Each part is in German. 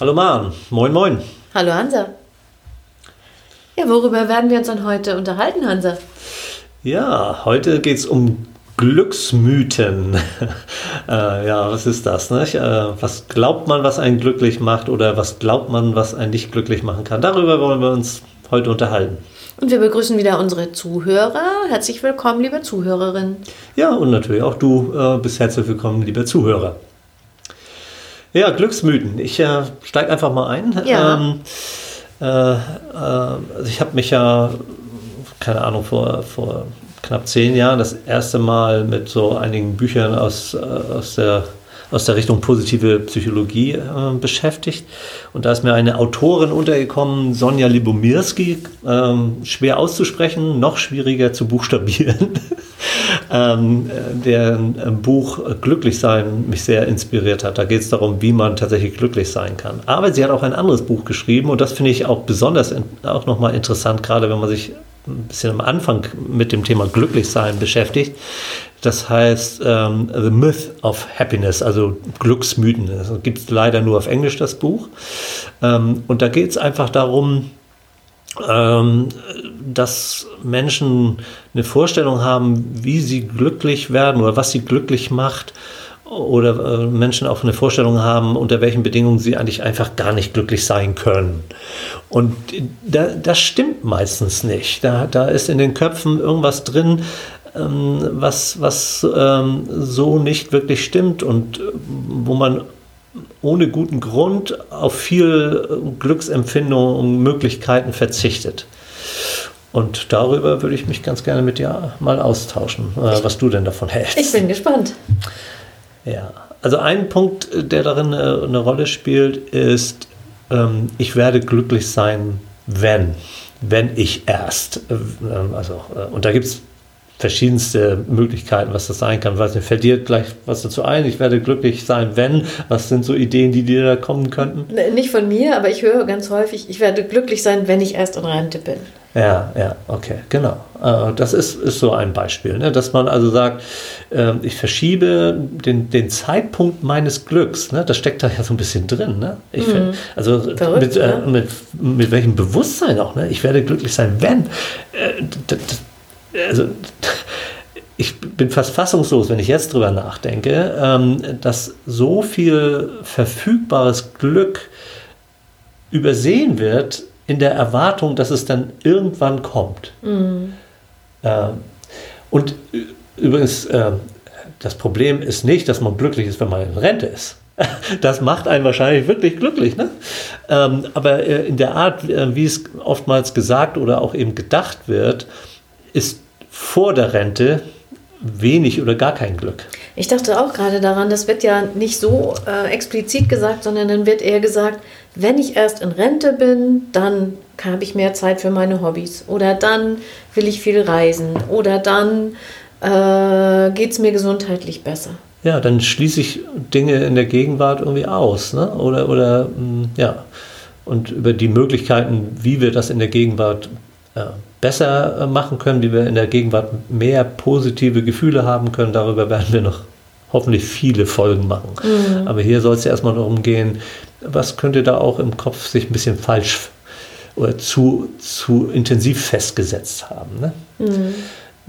Hallo Maren, moin moin. Hallo Hansa. Ja, worüber werden wir uns dann heute unterhalten, Hansa? Ja, heute geht es um Glücksmythen. äh, ja, was ist das? Nicht? Äh, was glaubt man, was einen glücklich macht oder was glaubt man, was einen nicht glücklich machen kann? Darüber wollen wir uns heute unterhalten. Und wir begrüßen wieder unsere Zuhörer. Herzlich willkommen, liebe Zuhörerin. Ja, und natürlich auch du äh, bist herzlich willkommen, lieber Zuhörer. Ja, Glücksmythen. Ich äh, steige einfach mal ein. Ja. Ähm, äh, äh, also ich habe mich ja, keine Ahnung, vor, vor knapp zehn Jahren das erste Mal mit so einigen Büchern aus, äh, aus der aus der Richtung positive Psychologie äh, beschäftigt. Und da ist mir eine Autorin untergekommen, Sonja Libomirski, ähm, schwer auszusprechen, noch schwieriger zu buchstabieren, ähm, deren Buch Glücklich sein mich sehr inspiriert hat. Da geht es darum, wie man tatsächlich glücklich sein kann. Aber sie hat auch ein anderes Buch geschrieben und das finde ich auch besonders in, auch nochmal interessant, gerade wenn man sich ein bisschen am Anfang mit dem Thema Glücklichsein beschäftigt. Das heißt ähm, The Myth of Happiness, also Glücksmythen. Das gibt es leider nur auf Englisch, das Buch. Ähm, und da geht es einfach darum, ähm, dass Menschen eine Vorstellung haben, wie sie glücklich werden oder was sie glücklich macht oder äh, Menschen auch eine Vorstellung haben, unter welchen Bedingungen sie eigentlich einfach gar nicht glücklich sein können. Und da, das stimmt meistens nicht. Da, da ist in den Köpfen irgendwas drin, ähm, was, was ähm, so nicht wirklich stimmt und äh, wo man ohne guten Grund auf viel Glücksempfindung und Möglichkeiten verzichtet. Und darüber würde ich mich ganz gerne mit dir mal austauschen, äh, was du denn davon hältst. Ich bin gespannt. Ja, also ein Punkt, der darin eine, Rolle spielt, ist, ähm, ich werde glücklich sein, wenn, wenn ich erst. Äh, also, äh, und da gibt es verschiedenste Möglichkeiten, was das sein kann. Weiß nicht, fällt dir gleich was dazu ein? Ich werde glücklich sein, wenn. Was sind so Ideen, die dir da kommen könnten? Nicht von mir, aber ich höre ganz häufig, ich werde glücklich sein, wenn ich erst in Rente bin. Ja, ja, okay, genau. Äh, das ist, ist so ein Beispiel, ne? dass man also sagt, ähm, ich verschiebe den, den Zeitpunkt meines Glücks. Ne? Das steckt da ja so ein bisschen drin. Ne? Ich Mhm. Also Verrückt, mit, äh, ne? mit, mit welchem Bewusstsein auch. Ne? Ich werde glücklich sein, wenn. Äh, Also ich bin fast fassungslos, wenn ich jetzt drüber nachdenke, ähm, dass so viel verfügbares Glück übersehen wird in der Erwartung, dass es dann irgendwann kommt. Mhm. Ähm, und übrigens, ähm, das Problem ist nicht, dass man glücklich ist, wenn man in Rente ist. Das macht einen wahrscheinlich wirklich glücklich. Ne? Ähm, aber äh, in der Art, äh, wie es oftmals gesagt oder auch eben gedacht wird, ist vor der Rente wenig oder gar kein Glück. Ich dachte auch gerade daran, das wird ja nicht so äh, explizit gesagt, sondern dann wird eher gesagt, wenn ich erst in Rente bin, dann habe ich mehr Zeit für meine Hobbys. Oder dann will ich viel reisen. Oder dann äh, geht es mir gesundheitlich besser. Ja, dann schließe ich Dinge in der Gegenwart irgendwie aus. Ne? Oder, oder mh, ja. Und über die Möglichkeiten, wie wir das in der Gegenwart besser äh, machen können, wie wir in der Gegenwart mehr positive Gefühle haben können, darüber werden wir noch hoffentlich viele Folgen machen. Aber hier soll es ja erstmal darum gehen, was könnte da auch im Kopf sich ein bisschen falsch oder zu, zu intensiv festgesetzt haben. Ne?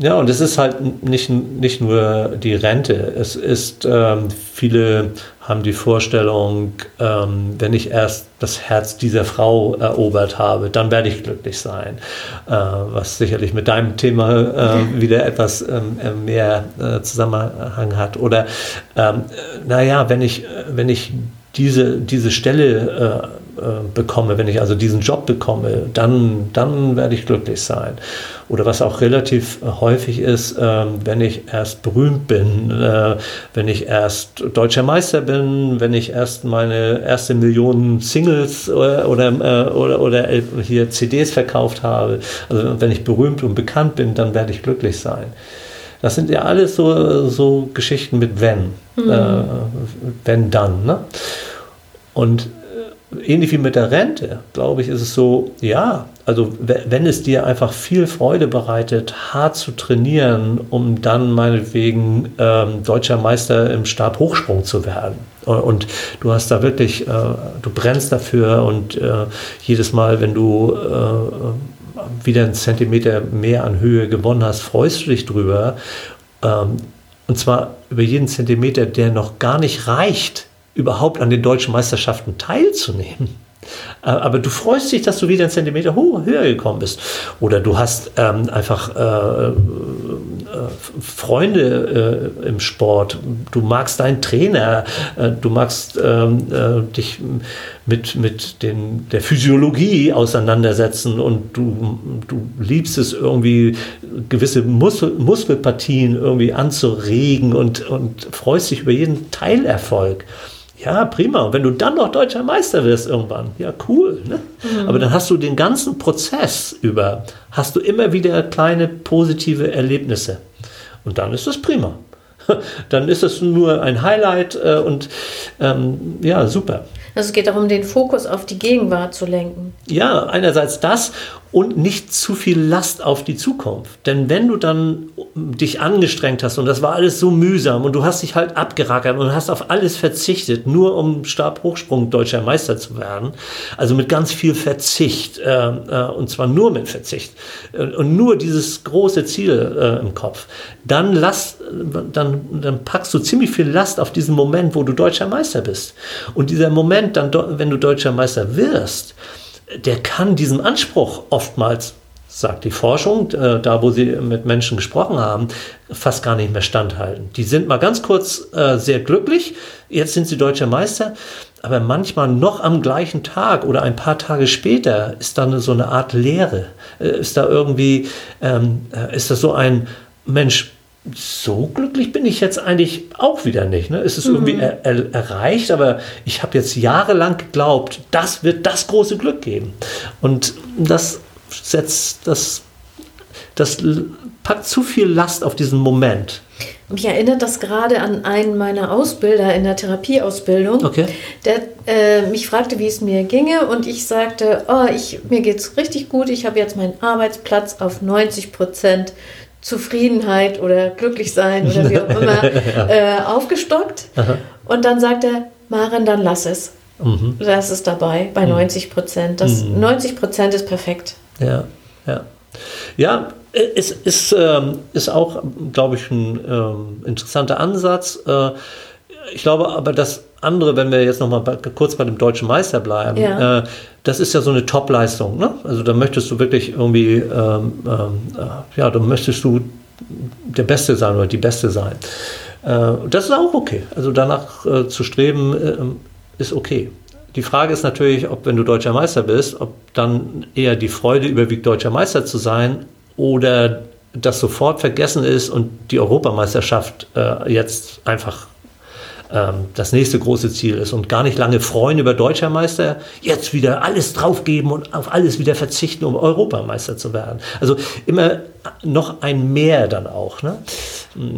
Ja, und es ist halt nicht, nicht nur die Rente. Es ist, ähm, viele haben die Vorstellung, ähm, wenn ich erst das Herz dieser Frau erobert habe, dann werde ich glücklich sein. Äh, was sicherlich mit deinem Thema äh, wieder etwas ähm, äh, mehr äh, Zusammenhang hat. Oder, ähm, naja, wenn ich, wenn ich diese, diese Stelle äh, äh, bekomme, wenn ich also diesen Job bekomme, dann, dann werde ich glücklich sein. Oder was auch relativ äh, häufig ist, ähm, wenn ich erst berühmt bin, äh, wenn ich erst deutscher Meister bin, wenn ich erst meine erste Million Singles oder, oder, äh, oder, oder hier CDs verkauft habe, also wenn ich berühmt und bekannt bin, dann werde ich glücklich sein. Das sind ja alles so, so Geschichten mit wenn. Äh, wenn dann. Ne? Und ähnlich wie mit der Rente, glaube ich, ist es so, ja, also wenn es dir einfach viel Freude bereitet, hart zu trainieren, um dann meinetwegen ähm, deutscher Meister im Stabhochsprung zu werden. Und du hast da wirklich, äh, du brennst dafür und äh, jedes Mal, wenn du äh, wieder einen Zentimeter mehr an Höhe gewonnen hast, freust du dich drüber. Ähm, und zwar über jeden Zentimeter, der noch gar nicht reicht, überhaupt an den deutschen Meisterschaften teilzunehmen. Äh, aber du freust dich, dass du wieder einen Zentimeter höher gekommen bist. Oder du hast ähm, einfach äh, äh, Freunde äh, im Sport. Du magst deinen Trainer. Äh, du magst ähm, äh, dich mit, mit den, der Physiologie auseinandersetzen und du, du liebst es irgendwie, gewisse Muskel, Muskelpartien irgendwie anzuregen und, und freust dich über jeden Teilerfolg. Ja, prima. Und wenn du dann noch deutscher Meister wirst irgendwann, ja, cool. Ne? Mhm. Aber dann hast du den ganzen Prozess über, hast du immer wieder kleine positive Erlebnisse. Und dann ist das prima. Dann ist es nur ein Highlight äh, und ähm, ja, super. Also es geht darum, den Fokus auf die Gegenwart zu lenken. Ja, einerseits das und nicht zu viel Last auf die Zukunft. Denn wenn du dann dich angestrengt hast und das war alles so mühsam und du hast dich halt abgerackert und hast auf alles verzichtet, nur um Stabhochsprung deutscher Meister zu werden, also mit ganz viel Verzicht äh, äh, und zwar nur mit Verzicht äh, und nur dieses große Ziel äh, im Kopf, dann, lass, dann, dann packst du ziemlich viel Last auf diesen Moment, wo du deutscher Meister bist. Und dieser Moment, dann, wenn du deutscher Meister wirst, der kann diesem Anspruch oftmals, sagt die Forschung, äh, da wo sie mit Menschen gesprochen haben, fast gar nicht mehr standhalten. Die sind mal ganz kurz äh, sehr glücklich, jetzt sind sie deutscher Meister, aber manchmal noch am gleichen Tag oder ein paar Tage später ist da so eine Art Leere. Äh, ist da irgendwie, ähm, ist das so ein Mensch, so glücklich bin ich jetzt eigentlich auch wieder nicht. Ne? Es ist mhm. irgendwie er, er, erreicht, aber ich habe jetzt jahrelang geglaubt, das wird das große Glück geben. Und das setzt, das, das packt zu viel Last auf diesen Moment. Mich erinnert das gerade an einen meiner Ausbilder in der Therapieausbildung, okay. der äh, mich fragte, wie es mir ginge und ich sagte, oh, ich, mir geht es richtig gut, ich habe jetzt meinen Arbeitsplatz auf 90 Prozent Zufriedenheit oder glücklich sein oder wie auch immer äh, aufgestockt. Aha. Und dann sagt er, Maren, dann lass es. Mhm. Lass es dabei bei mhm. 90 Prozent. mhm. 90 Prozent ist perfekt. Ja, ja. Ja, es ist, ähm, ist auch, glaube ich, ein ähm, interessanter Ansatz. Äh, ich glaube aber, dass andere, wenn wir jetzt noch mal kurz bei dem deutschen Meister bleiben, ja. äh, das ist ja so eine Top-Leistung. Ne? Also da möchtest du wirklich irgendwie, ähm, ähm, äh, ja, da möchtest du der Beste sein oder die Beste sein. Äh, das ist auch okay. Also danach äh, zu streben äh, ist okay. Die Frage ist natürlich, ob wenn du deutscher Meister bist, ob dann eher die Freude überwiegt, deutscher Meister zu sein oder das sofort vergessen ist und die Europameisterschaft äh, jetzt einfach ähm, das nächste große Ziel ist und gar nicht lange freuen über Deutscher Meister, jetzt wieder alles draufgeben und auf alles wieder verzichten, um Europameister zu werden. Also immer noch ein Mehr dann auch. Ne?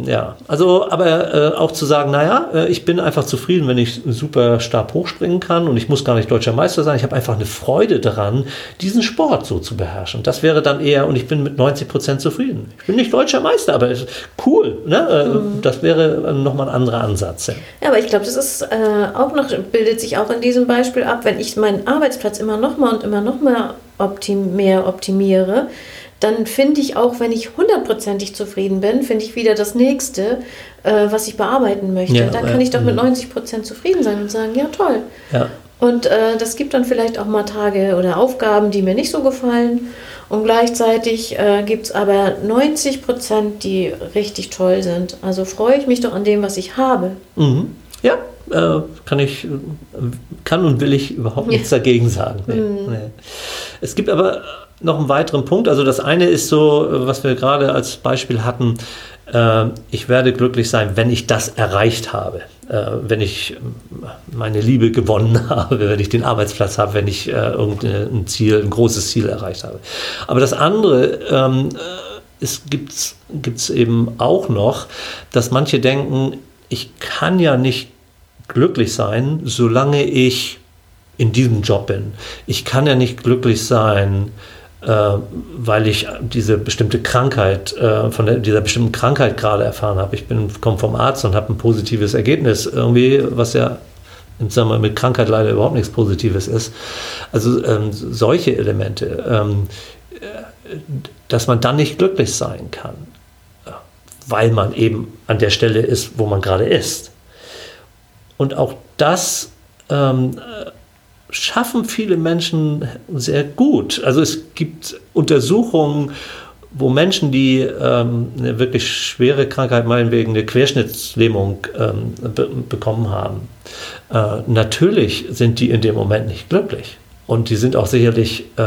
Ja, also aber äh, auch zu sagen, naja, äh, ich bin einfach zufrieden, wenn ich super Stab hochspringen kann und ich muss gar nicht deutscher Meister sein. Ich habe einfach eine Freude daran, diesen Sport so zu beherrschen. Das wäre dann eher, und ich bin mit 90 Prozent zufrieden. Ich bin nicht deutscher Meister, aber cool. Ne? Äh, mhm. Das wäre nochmal ein anderer Ansatz. Ja, ja aber ich glaube, das ist äh, auch noch, bildet sich auch in diesem Beispiel ab, wenn ich meinen Arbeitsplatz immer noch mal und immer noch mal optim mehr optimiere, dann finde ich auch, wenn ich hundertprozentig zufrieden bin, finde ich wieder das nächste, äh, was ich bearbeiten möchte. Ja, dann kann ich doch mit 90 mhm. Prozent zufrieden sein und sagen, ja toll. Ja. Und äh, das gibt dann vielleicht auch mal Tage oder Aufgaben, die mir nicht so gefallen. Und gleichzeitig äh, gibt es aber 90 Prozent, die richtig toll sind. Also freue ich mich doch an dem, was ich habe. Mhm. Ja, äh, kann ich, kann und will ich überhaupt nichts ja. dagegen sagen. Nee, mhm. nee. Es gibt aber noch einen weiteren Punkt. Also das eine ist so, was wir gerade als Beispiel hatten, äh, ich werde glücklich sein, wenn ich das erreicht habe. Äh, wenn ich meine Liebe gewonnen habe, wenn ich den Arbeitsplatz habe, wenn ich äh, irgendein Ziel, ein großes Ziel erreicht habe. Aber das andere ähm, gibt es eben auch noch, dass manche denken, ich kann ja nicht glücklich sein, solange ich in diesem Job bin. Ich kann ja nicht glücklich sein, äh, weil ich diese bestimmte Krankheit, äh, von der, dieser bestimmten Krankheit gerade erfahren habe. Ich komme vom Arzt und habe ein positives Ergebnis irgendwie, was ja sagen wir, mit Krankheit leider überhaupt nichts Positives ist. Also ähm, solche Elemente, ähm, äh, dass man dann nicht glücklich sein kann, weil man eben an der Stelle ist, wo man gerade ist. Und auch das ähm, schaffen viele Menschen sehr gut. Also es gibt Untersuchungen, wo Menschen, die ähm, eine wirklich schwere Krankheit, meinetwegen eine Querschnittslähmung ähm, be bekommen haben, äh, natürlich sind die in dem Moment nicht glücklich. Und die sind auch sicherlich äh,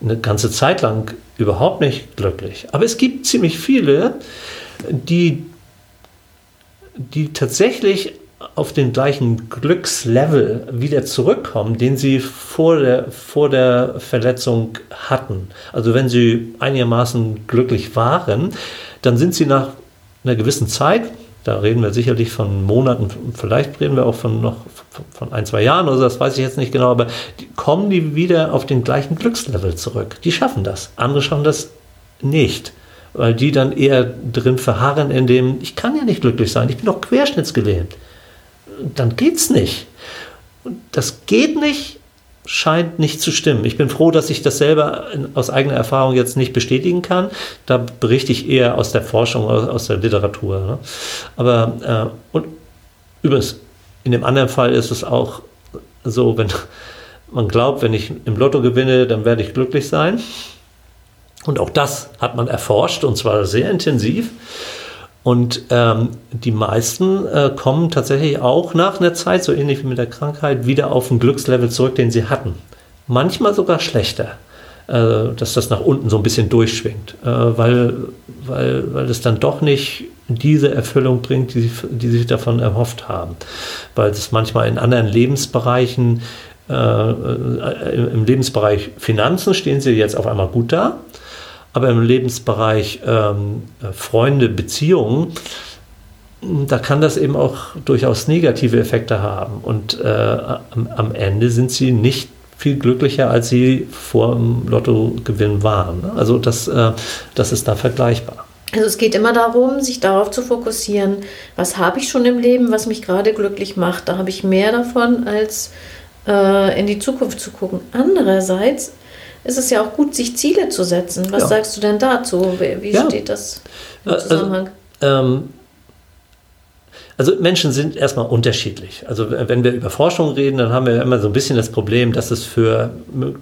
eine ganze Zeit lang überhaupt nicht glücklich. Aber es gibt ziemlich viele, die, die tatsächlich auf den gleichen Glückslevel wieder zurückkommen, den sie vor der, vor der Verletzung hatten. Also wenn sie einigermaßen glücklich waren, dann sind sie nach einer gewissen Zeit, da reden wir sicherlich von Monaten, vielleicht reden wir auch von noch von ein, zwei Jahren oder so, das weiß ich jetzt nicht genau, aber die, kommen die wieder auf den gleichen Glückslevel zurück. Die schaffen das. Andere schaffen das nicht weil die dann eher drin verharren in dem, ich kann ja nicht glücklich sein, ich bin doch querschnittsgelähmt dann geht's nicht. Und das geht nicht, scheint nicht zu stimmen. Ich bin froh, dass ich das selber aus eigener Erfahrung jetzt nicht bestätigen kann. Da berichte ich eher aus der Forschung, aus, der Literatur. Ne? Aber äh, und übrigens, in dem anderen Fall ist es auch so, wenn man glaubt, wenn ich im Lotto gewinne, dann werde ich glücklich sein. Und auch das hat man erforscht und zwar sehr intensiv. Und ähm, die meisten äh, kommen tatsächlich auch nach einer Zeit, so ähnlich wie mit der Krankheit, wieder auf ein Glückslevel zurück, den sie hatten. Manchmal sogar schlechter, äh, dass das nach unten so ein bisschen durchschwingt, äh, weil, weil, weil es dann doch nicht diese Erfüllung bringt, die sie, die sie davon erhofft haben. Weil es manchmal in anderen Lebensbereichen, äh, äh, im Lebensbereich Finanzen stehen sie jetzt auf einmal gut da aber im Lebensbereich ähm, Freunde, Beziehungen, da kann das eben auch durchaus negative Effekte haben. Und äh, am, am, Ende sind sie nicht viel glücklicher, als sie vor dem Lottogewinn waren. Also das, äh, das ist da vergleichbar. Also es geht immer darum, sich darauf zu fokussieren, was habe ich schon im Leben, was mich gerade glücklich macht. Da habe ich mehr davon, als äh, in die Zukunft zu gucken. Andererseits ist es ja auch gut, sich Ziele zu setzen. Was ja. sagst du denn dazu? Wie ja. steht das im also, Zusammenhang? Also, ähm, also Menschen sind erstmal unterschiedlich. Also wenn wir über Forschung reden, dann haben wir immer so ein bisschen das Problem, dass es für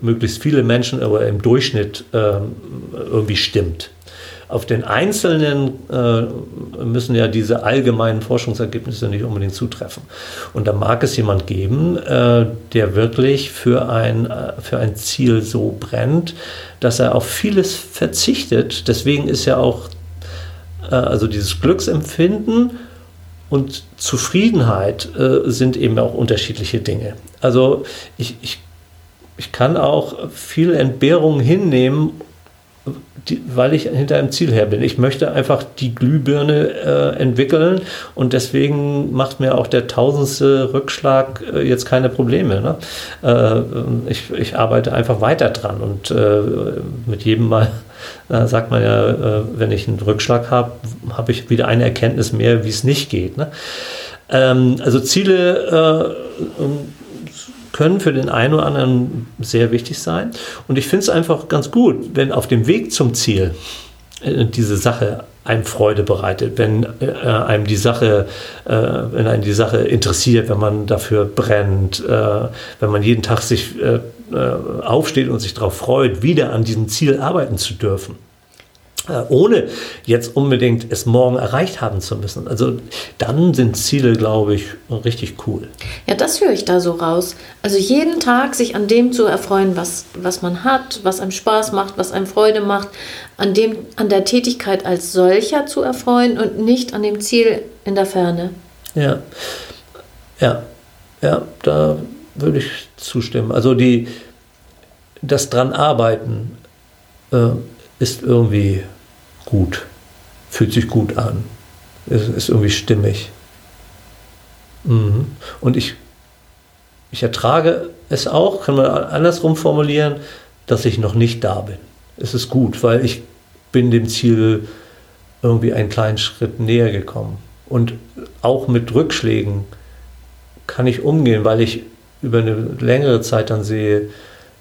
möglichst viele Menschen aber im Durchschnitt ähm, irgendwie stimmt. Auf den Einzelnen äh, müssen ja diese allgemeinen Forschungsergebnisse nicht unbedingt zutreffen. Und da mag es jemand geben, äh, der wirklich für ein, äh, für ein Ziel so brennt, dass er auf vieles verzichtet. Deswegen ist ja auch äh, also dieses Glücksempfinden und Zufriedenheit äh, sind eben auch unterschiedliche Dinge. Also ich, ich, ich kann auch viel Entbehrung hinnehmen, die, weil ich hinter einem Ziel her bin. Ich möchte einfach die Glühbirne äh, entwickeln und deswegen macht mir auch der tausendste Rückschlag äh, jetzt keine Probleme. Ne? Äh, ich, ich, arbeite einfach weiter dran und äh, mit jedem Mal sagt man ja, äh, wenn ich einen Rückschlag habe, habe ich wieder eine Erkenntnis mehr, wie es nicht geht. Ne? Ähm, also Ziele äh, können für den einen oder anderen sehr wichtig sein. Und ich finde es einfach ganz gut, wenn auf dem Weg zum Ziel äh, diese Sache einem Freude bereitet, wenn äh, einem die Sache, äh, wenn einem die Sache interessiert, wenn man dafür brennt, äh, wenn man jeden Tag sich äh, äh, aufsteht und sich darauf freut, wieder an diesem Ziel arbeiten zu dürfen. Äh, ohne jetzt unbedingt es morgen erreicht haben zu müssen. Also dann sind Ziele, glaube ich, richtig cool. Ja, das höre ich da so raus. Also jeden Tag sich an dem zu erfreuen, was, was man hat, was einem Spaß macht, was einem Freude macht, an, dem, an der Tätigkeit als solcher zu erfreuen und nicht an dem Ziel in der Ferne. Ja, ja, ja, da würde ich zustimmen. Also die, das dran arbeiten äh, ist irgendwie gut, fühlt sich gut an, ist, ist irgendwie stimmig. Mhm. Und ich, ich ertrage es auch, kann man andersrum formulieren, dass ich noch nicht da bin. Es ist gut, weil ich bin dem Ziel irgendwie einen kleinen Schritt näher gekommen. Und auch mit Rückschlägen kann ich umgehen, weil ich über eine längere Zeit dann sehe,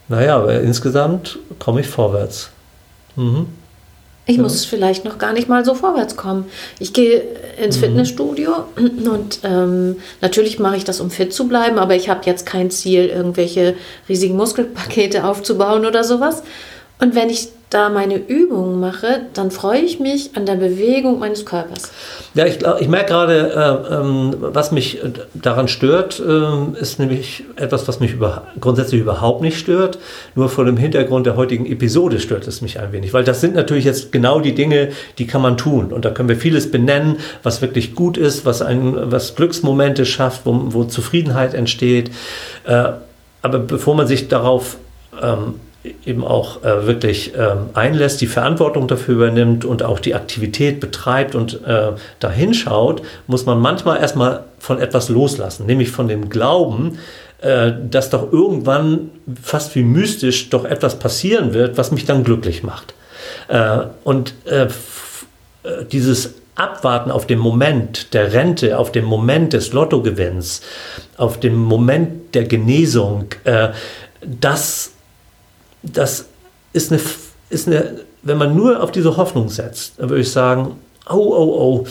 naja, aber insgesamt komme ich vorwärts. Mhm. Ich ja. muss vielleicht noch gar nicht mal so vorwärts kommen. Ich gehe ins mhm. Fitnessstudio und ähm, natürlich mache ich das, um fit zu bleiben, aber ich habe jetzt kein Ziel, irgendwelche riesigen Muskelpakete aufzubauen oder sowas. Und wenn ich da meine Übungen mache, dann freue ich mich an der Bewegung meines Körpers. Ja, ich, ich merke gerade, äh, ähm, was mich daran stört, äh, ist nämlich etwas, was mich über, grundsätzlich überhaupt nicht stört. Nur vor dem Hintergrund der heutigen Episode stört es mich ein wenig, weil das sind natürlich jetzt genau die Dinge, die kann man tun. Und da können wir vieles benennen, was wirklich gut ist, was, ein, was Glücksmomente schafft, wo, wo Zufriedenheit entsteht. Äh, aber bevor man sich darauf ähm, eben auch äh, wirklich ähm, einlässt, die Verantwortung dafür übernimmt und auch die Aktivität betreibt und äh, dahin schaut, muss man manchmal erstmal von etwas loslassen, nämlich von dem Glauben, äh, dass doch irgendwann fast wie mystisch doch etwas passieren wird, was mich dann glücklich macht. Äh, und äh, äh, dieses Abwarten auf den Moment der Rente, auf den Moment des Lottogewinns, auf den Moment der Genesung, das das ist eine, ist eine, wenn man nur auf diese Hoffnung setzt, dann würde ich sagen, oh, oh, oh,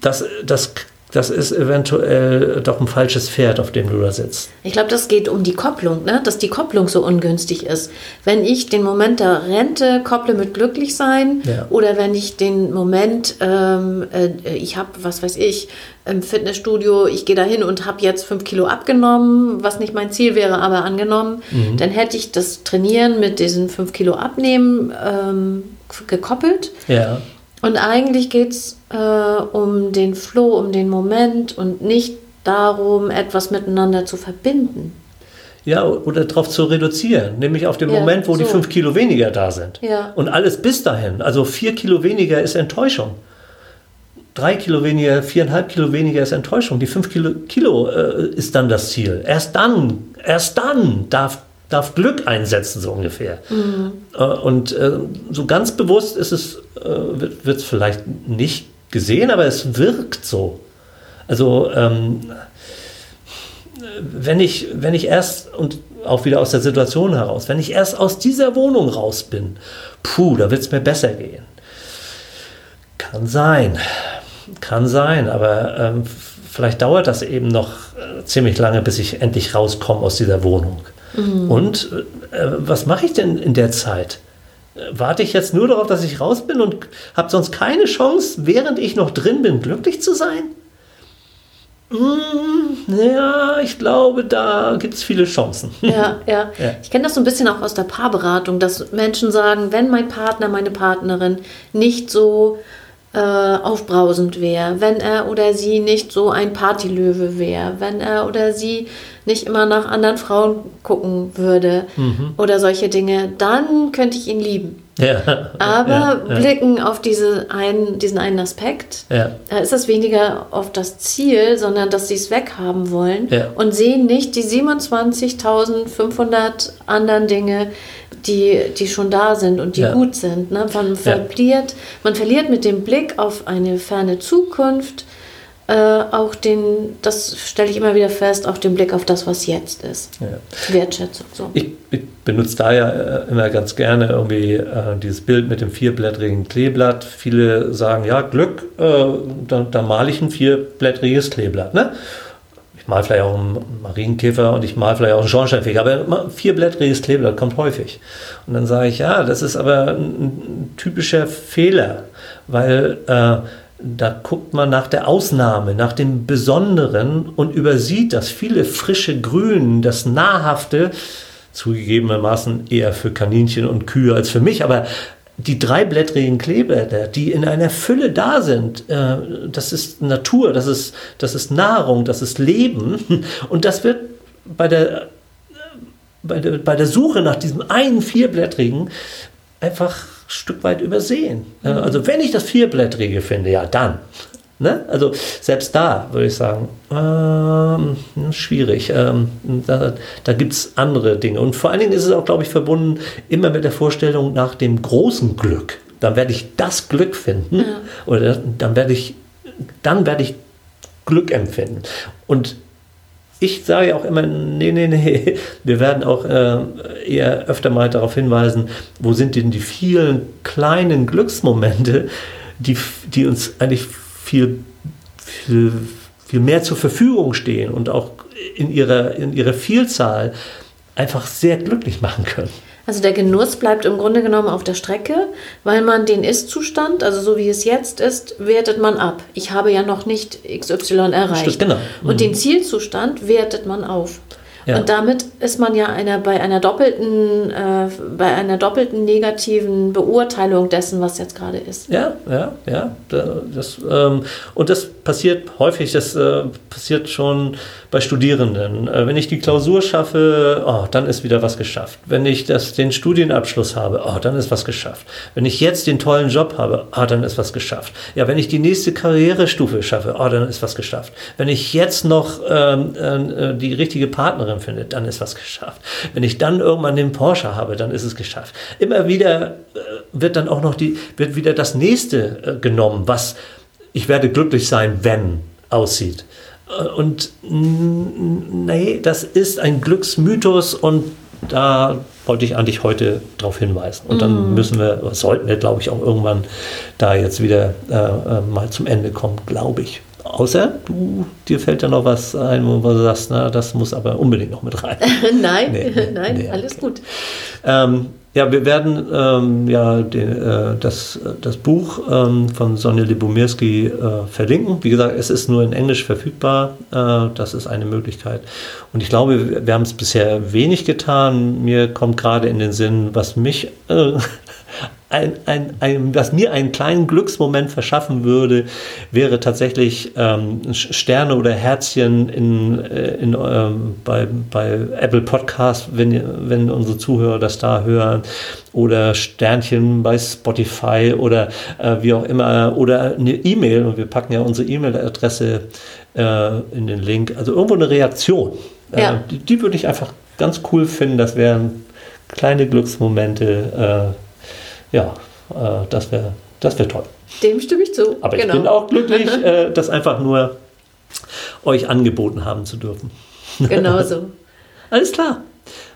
das, das das ist eventuell doch ein falsches Pferd, auf dem du da sitzt. Ich glaube, das geht um die Kopplung, ne? dass die Kopplung so ungünstig ist. Wenn ich den Moment der Rente kopple mit glücklich sein ja. oder wenn ich den Moment, ähm, äh, ich habe, was weiß ich, im Fitnessstudio, ich gehe dahin und habe jetzt fünf Kilo abgenommen, was nicht mein Ziel wäre, aber angenommen, mhm. dann hätte ich das Trainieren mit diesen fünf Kilo abnehmen ähm, gekoppelt. Ja. Und eigentlich geht es äh, um den Flow, um den Moment und nicht darum, etwas miteinander zu verbinden. Ja, oder darauf zu reduzieren, nämlich auf den ja, Moment, wo so. die fünf Kilo weniger da sind. Ja. Und alles bis dahin. Also vier Kilo weniger ist Enttäuschung. Drei Kilo weniger, viereinhalb Kilo weniger ist Enttäuschung. Die fünf Kilo, Kilo äh, ist dann das Ziel. Erst dann, erst dann darf darf Glück einsetzen, so ungefähr. Mhm. Und äh, so ganz bewusst ist es, äh, wird es vielleicht nicht gesehen, aber es wirkt so. Also ähm, wenn ich, wenn ich erst und auch wieder aus der Situation heraus, wenn ich erst aus dieser Wohnung raus bin, puh, da wird es mir besser gehen. Kann sein, kann sein, aber ähm, vielleicht dauert das eben noch ziemlich lange, bis ich endlich rauskomme aus dieser Wohnung. Mhm. Und äh, was mache ich denn in der Zeit? Warte ich jetzt nur darauf, dass ich raus bin und habe sonst keine Chance, während ich noch drin bin, glücklich zu sein? Mm, ja, ich glaube, da gibt es viele Chancen. Ja, ja. ja. Ich kenne das so ein bisschen auch aus der Paarberatung, dass Menschen sagen, wenn mein Partner, meine Partnerin nicht so äh, aufbrausend wäre, wenn er oder sie nicht so ein Partylöwe wäre, wenn er oder sie nicht immer nach anderen Frauen gucken würde mhm. oder solche Dinge, dann könnte ich ihn lieben. Ja, Aber ja, ja. blicken auf diese ein, diesen einen Aspekt, da ist es weniger auf das Ziel, sondern dass sie es weghaben wollen und sehen nicht die 27.500 anderen Dinge, die, die schon da sind und die gut sind. Ne? Man, verliert, man verliert mit dem Blick auf eine ferne Zukunft äh, auch den, das stelle ich immer wieder fest, auch den Blick auf das, was jetzt ist. Ja. Wertschätzung. So. Ich, ich, benutze da ja äh, immer ganz gerne irgendwie äh, dieses Bild mit dem vierblättrigen Kleeblatt. Viele sagen, ja, Glück, äh, da, da male ich ein vierblättriges Kleeblatt. Ne? Ich male vielleicht auch einen Marienkäfer und ich male vielleicht auch einen Schornsteinfeger, aber vierblättriges Kleeblatt kommt häufig. Und dann sage ich, ja, das ist aber ein, ein typischer Fehler, weil äh, da guckt man nach der Ausnahme, nach dem Besonderen und übersieht das viele frische Grün, das Nahrhafte, zugegebenermaßen eher für Kaninchen und Kühe als für mich, aber die dreiblättrigen Kleeblätter, die in einer Fülle da sind, äh, das ist Natur, das ist, das ist Nahrung, das ist Leben. Und das wird bei der, bei der, bei der Suche nach diesem einen vierblättrigen einfach Stück weit übersehen. Also wenn ich das Vierblättrige finde, ja dann. Ne? Also selbst da würde ich sagen, ähm, schwierig. Ähm, da da gibt es andere Dinge. Und vor allen Dingen ist es auch, glaube ich, verbunden immer mit der Vorstellung nach dem großen Glück. Dann werde ich das Glück finden ja. oder dann werde ich, dann werde ich Glück empfinden. Und ich sage auch immer, nee, nee, nee, wir werden auch äh, eher öfter mal darauf hinweisen, wo sind denn die vielen kleinen Glücksmomente, die, die uns eigentlich viel, viel, viel mehr zur Verfügung stehen und auch in ihrer, in ihrer Vielzahl einfach sehr glücklich machen können. Also der Genuss bleibt im Grunde genommen auf der Strecke, weil man den Ist-Zustand, also so wie es jetzt ist, wertet man ab. Ich habe ja noch nicht XY erreicht. Stimmt, genau. Mhm. Und den Zielzustand wertet man auf. Ja. Und damit ist man ja einer, bei, einer doppelten, äh, bei einer doppelten negativen Beurteilung dessen, was jetzt gerade ist. Ja, ja, ja. Das, ähm, und das passiert häufig, das äh, passiert schon bei Studierenden. Äh, wenn ich die Klausur schaffe, oh, dann ist wieder was geschafft. Wenn ich das, den Studienabschluss habe, oh, dann ist was geschafft. Wenn ich jetzt den tollen Job habe, oh, dann ist was geschafft. Ja, wenn ich die nächste Karrierestufe schaffe, oh, dann ist was geschafft. Wenn ich jetzt noch ähm, äh, die richtige Partnerin finde, dann ist was geschafft. Wenn ich dann irgendwann den Porsche habe, dann ist es geschafft. Immer wieder äh, wird dann auch noch die, wird wieder das nächste äh, genommen, was ich werde glücklich sein, wenn aussieht. Äh, und nee, das ist ein Glücksmythos und da wollte ich eigentlich heute darauf hinweisen. Und dann mm. müssen wir, sollten wir, glaube ich, auch irgendwann da jetzt wieder äh, äh, mal zum Ende kommen, glaube ich. Außer du, dir fällt ja noch was ein, wo du sagst, na, das muss aber unbedingt noch mit rein. nein, nee, nee, nein, nee, alles okay. gut. Ähm, ja, wir werden ähm, ja den, äh, das, das Buch ähm, von Sonja Libomirski äh, verlinken. Wie gesagt, es ist nur in Englisch verfügbar. Äh, das ist eine Möglichkeit. Und ich glaube, wir, wir haben es bisher wenig getan. Mir kommt gerade in den Sinn, was mich äh, ein, ein, ein, was mir einen kleinen Glücksmoment verschaffen würde, wäre tatsächlich ähm, Sterne oder Herzchen in, äh, in, ähm, bei, bei Apple Podcast, wenn, wenn unsere Zuhörer das da hören, oder Sternchen bei Spotify oder äh, wie auch immer, oder eine E-Mail, und wir packen ja unsere E-Mail-Adresse äh, in den Link, also irgendwo eine Reaktion. Äh, ja. die, die würde ich einfach ganz cool finden, das wären kleine Glücksmomente, äh, ja, äh, das wäre das wär toll. Dem stimme ich zu. Aber genau. ich bin auch glücklich, äh, das einfach nur euch angeboten haben zu dürfen. Genau so. Alles klar.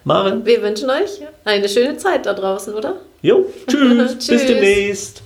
Maren. Wir wünschen euch eine schöne Zeit da draußen, oder? Jo, tschüss. tschüss. Bis demnächst.